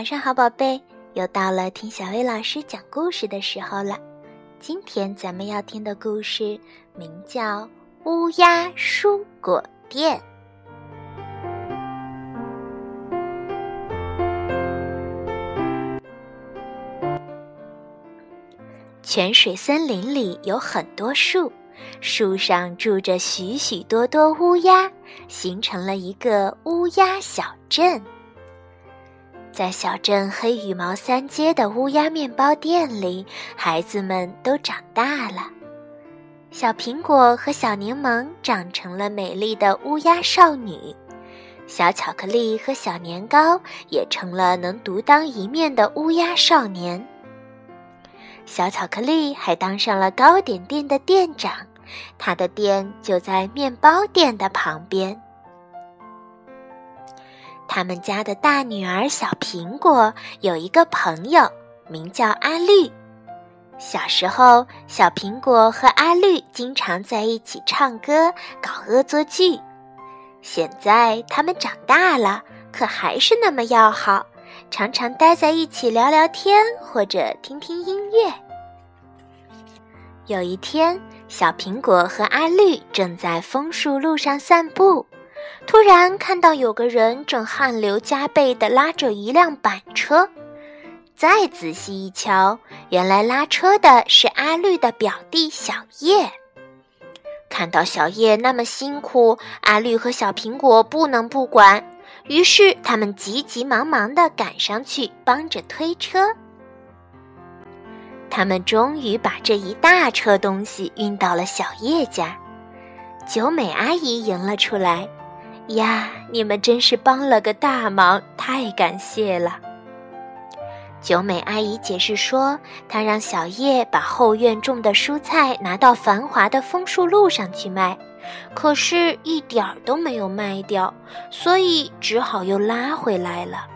晚上好，宝贝！又到了听小薇老师讲故事的时候了。今天咱们要听的故事名叫《乌鸦蔬果店》。泉水森林里有很多树，树上住着许许多多乌鸦，形成了一个乌鸦小镇。在小镇黑羽毛三街的乌鸦面包店里，孩子们都长大了。小苹果和小柠檬长成了美丽的乌鸦少女，小巧克力和小年糕也成了能独当一面的乌鸦少年。小巧克力还当上了糕点店的店长，他的店就在面包店的旁边。他们家的大女儿小苹果有一个朋友，名叫阿绿。小时候，小苹果和阿绿经常在一起唱歌、搞恶作剧。现在他们长大了，可还是那么要好，常常待在一起聊聊天或者听听音乐。有一天，小苹果和阿绿正在枫树路上散步。突然看到有个人正汗流浃背地拉着一辆板车，再仔细一瞧，原来拉车的是阿绿的表弟小叶。看到小叶那么辛苦，阿绿和小苹果不能不管，于是他们急急忙忙地赶上去帮着推车。他们终于把这一大车东西运到了小叶家，九美阿姨迎了出来。呀，你们真是帮了个大忙，太感谢了。九美阿姨解释说，她让小叶把后院种的蔬菜拿到繁华的枫树路上去卖，可是一点儿都没有卖掉，所以只好又拉回来了。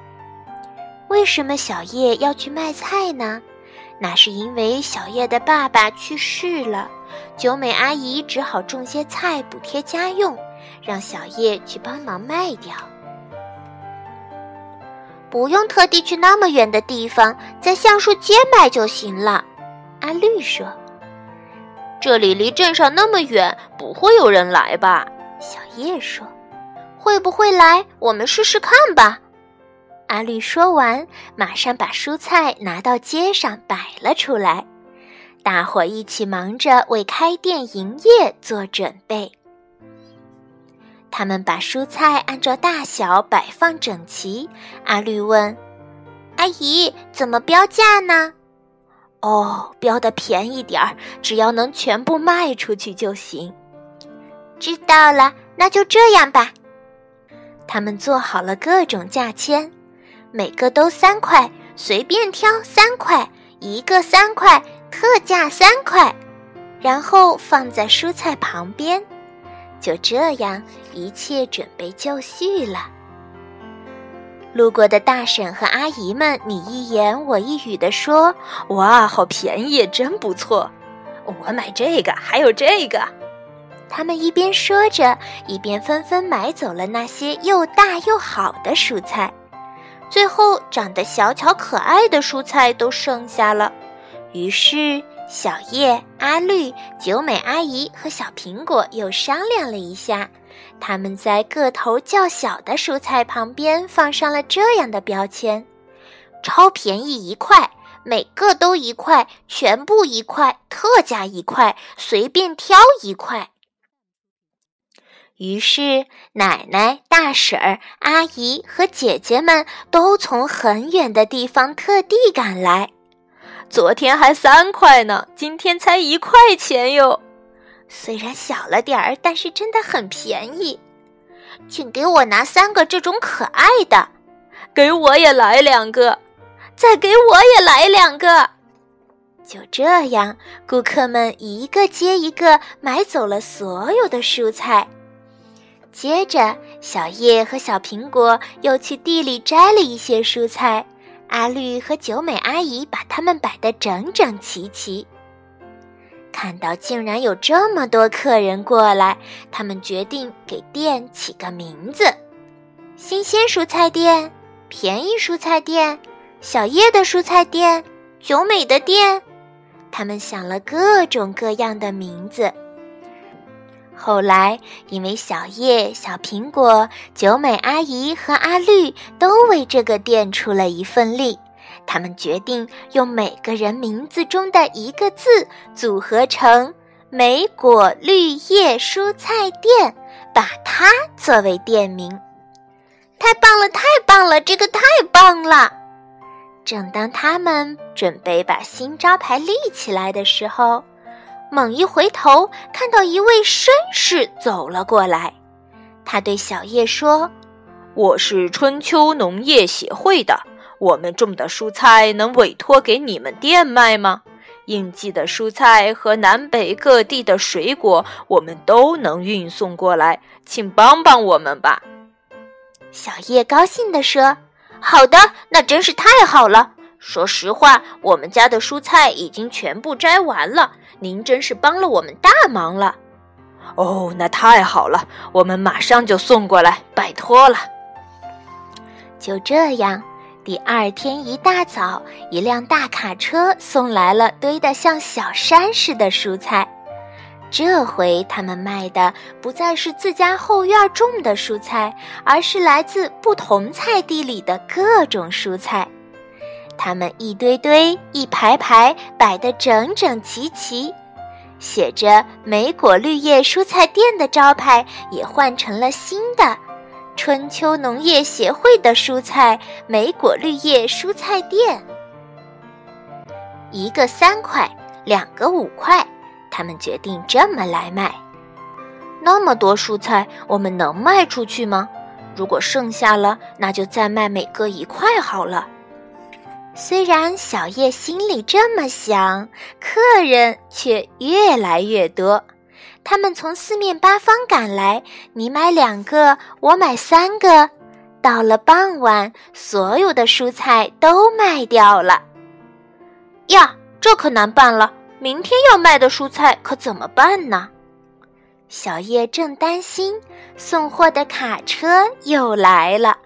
为什么小叶要去卖菜呢？那是因为小叶的爸爸去世了，九美阿姨只好种些菜补贴家用。让小叶去帮忙卖掉，不用特地去那么远的地方，在橡树街卖就行了。阿绿说：“这里离镇上那么远，不会有人来吧？”小叶说：“会不会来？我们试试看吧。”阿绿说完，马上把蔬菜拿到街上摆了出来，大伙一起忙着为开店营业做准备。他们把蔬菜按照大小摆放整齐。阿绿问：“阿姨，怎么标价呢？”“哦，标的便宜点儿，只要能全部卖出去就行。”“知道了，那就这样吧。”他们做好了各种价签，每个都三块，随便挑三块，一个三块，特价三块，然后放在蔬菜旁边。就这样，一切准备就绪了。路过的大婶和阿姨们，你一言我一语地说：“哇，好便宜，真不错！我买这个，还有这个。”他们一边说着，一边纷纷买走了那些又大又好的蔬菜。最后，长得小巧可爱的蔬菜都剩下了。于是。小叶、阿绿、九美阿姨和小苹果又商量了一下，他们在个头较小的蔬菜旁边放上了这样的标签：“超便宜一块，每个都一块，全部一块，特价一块，随便挑一块。”于是，奶奶、大婶儿、阿姨和姐姐们都从很远的地方特地赶来。昨天还三块呢，今天才一块钱哟。虽然小了点儿，但是真的很便宜。请给我拿三个这种可爱的，给我也来两个，再给我也来两个。就这样，顾客们一个接一个买走了所有的蔬菜。接着，小叶和小苹果又去地里摘了一些蔬菜。阿绿和九美阿姨把它们摆得整整齐齐。看到竟然有这么多客人过来，他们决定给店起个名字：新鲜蔬菜店、便宜蔬菜店、小叶的蔬菜店，九美的店。他们想了各种各样的名字。后来，因为小叶、小苹果、九美阿姨和阿绿都为这个店出了一份力，他们决定用每个人名字中的一个字组合成“莓果绿叶蔬菜店”，把它作为店名。太棒了，太棒了，这个太棒了！正当他们准备把新招牌立起来的时候，猛一回头，看到一位绅士走了过来。他对小叶说：“我是春秋农业协会的，我们种的蔬菜能委托给你们店卖吗？应季的蔬菜和南北各地的水果，我们都能运送过来，请帮帮我们吧。”小叶高兴地说：“好的，那真是太好了。说实话，我们家的蔬菜已经全部摘完了。”您真是帮了我们大忙了，哦，那太好了，我们马上就送过来，拜托了。就这样，第二天一大早，一辆大卡车送来了堆得像小山似的蔬菜。这回他们卖的不再是自家后院种的蔬菜，而是来自不同菜地里的各种蔬菜。它们一堆堆、一排排摆得整整齐齐，写着“莓果绿叶蔬菜店”的招牌也换成了新的“春秋农业协会的蔬菜莓果绿叶蔬菜店”。一个三块，两个五块，他们决定这么来卖。那么多蔬菜，我们能卖出去吗？如果剩下了，那就再卖每个一块好了。虽然小叶心里这么想，客人却越来越多。他们从四面八方赶来，你买两个，我买三个。到了傍晚，所有的蔬菜都卖掉了。呀，这可难办了！明天要卖的蔬菜可怎么办呢？小叶正担心，送货的卡车又来了。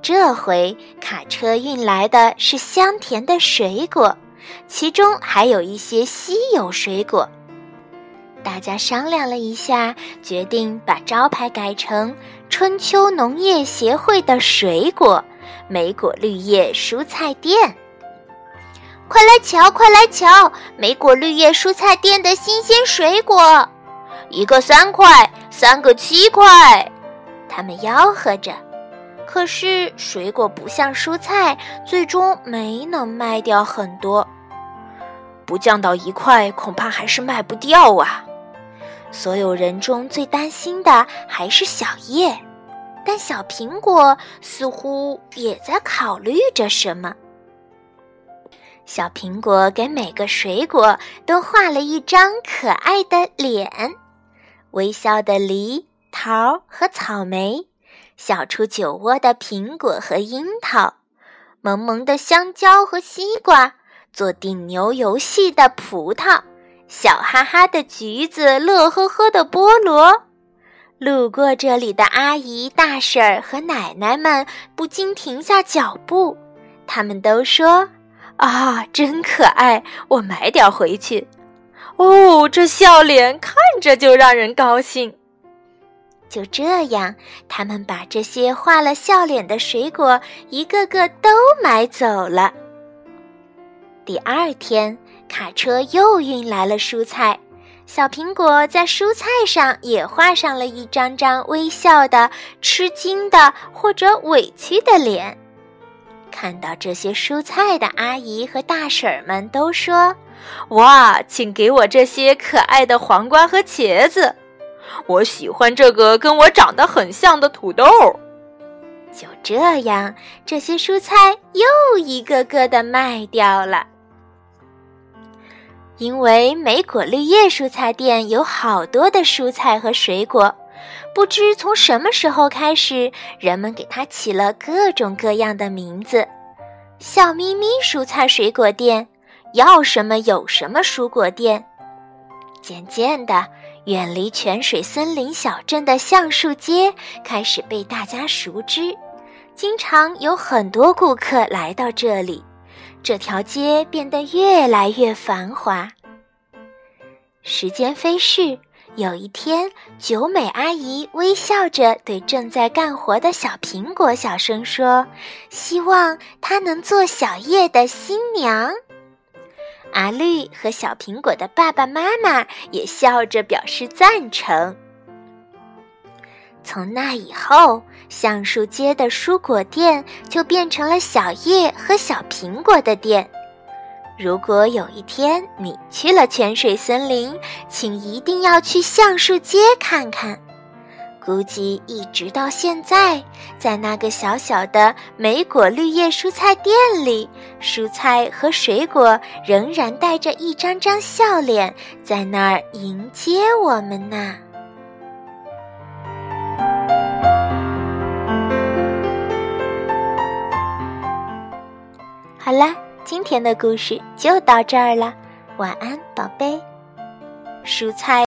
这回卡车运来的是香甜的水果，其中还有一些稀有水果。大家商量了一下，决定把招牌改成“春秋农业协会的水果莓果绿叶蔬菜店”。快来瞧，快来瞧，莓果绿叶蔬菜店的新鲜水果，一个三块，三个七块，他们吆喝着。可是水果不像蔬菜，最终没能卖掉很多。不降到一块，恐怕还是卖不掉啊！所有人中最担心的还是小叶，但小苹果似乎也在考虑着什么。小苹果给每个水果都画了一张可爱的脸，微笑的梨、桃和草莓。小出酒窝的苹果和樱桃，萌萌的香蕉和西瓜，做顶牛游戏的葡萄，笑哈哈的橘子，乐呵呵的菠萝。路过这里的阿姨、大婶儿和奶奶们不禁停下脚步，他们都说：“啊，真可爱！我买点回去。”哦，这笑脸看着就让人高兴。就这样，他们把这些画了笑脸的水果一个个都买走了。第二天，卡车又运来了蔬菜，小苹果在蔬菜上也画上了一张张微笑的、吃惊的或者委屈的脸。看到这些蔬菜的阿姨和大婶儿们都说：“哇，请给我这些可爱的黄瓜和茄子。”我喜欢这个跟我长得很像的土豆。就这样，这些蔬菜又一个个的卖掉了。因为莓果绿叶蔬菜店有好多的蔬菜和水果，不知从什么时候开始，人们给它起了各种各样的名字：笑眯眯蔬菜水果店，要什么有什么蔬果店。渐渐的。远离泉水森林小镇的橡树街开始被大家熟知，经常有很多顾客来到这里。这条街变得越来越繁华。时间飞逝，有一天，九美阿姨微笑着对正在干活的小苹果小声说：“希望她能做小叶的新娘。”阿绿和小苹果的爸爸妈妈也笑着表示赞成。从那以后，橡树街的蔬果店就变成了小叶和小苹果的店。如果有一天你去了泉水森林，请一定要去橡树街看看。估计一直到现在，在那个小小的莓果绿叶蔬菜店里，蔬菜和水果仍然带着一张张笑脸，在那儿迎接我们呢。好啦，今天的故事就到这儿了，晚安，宝贝。蔬菜。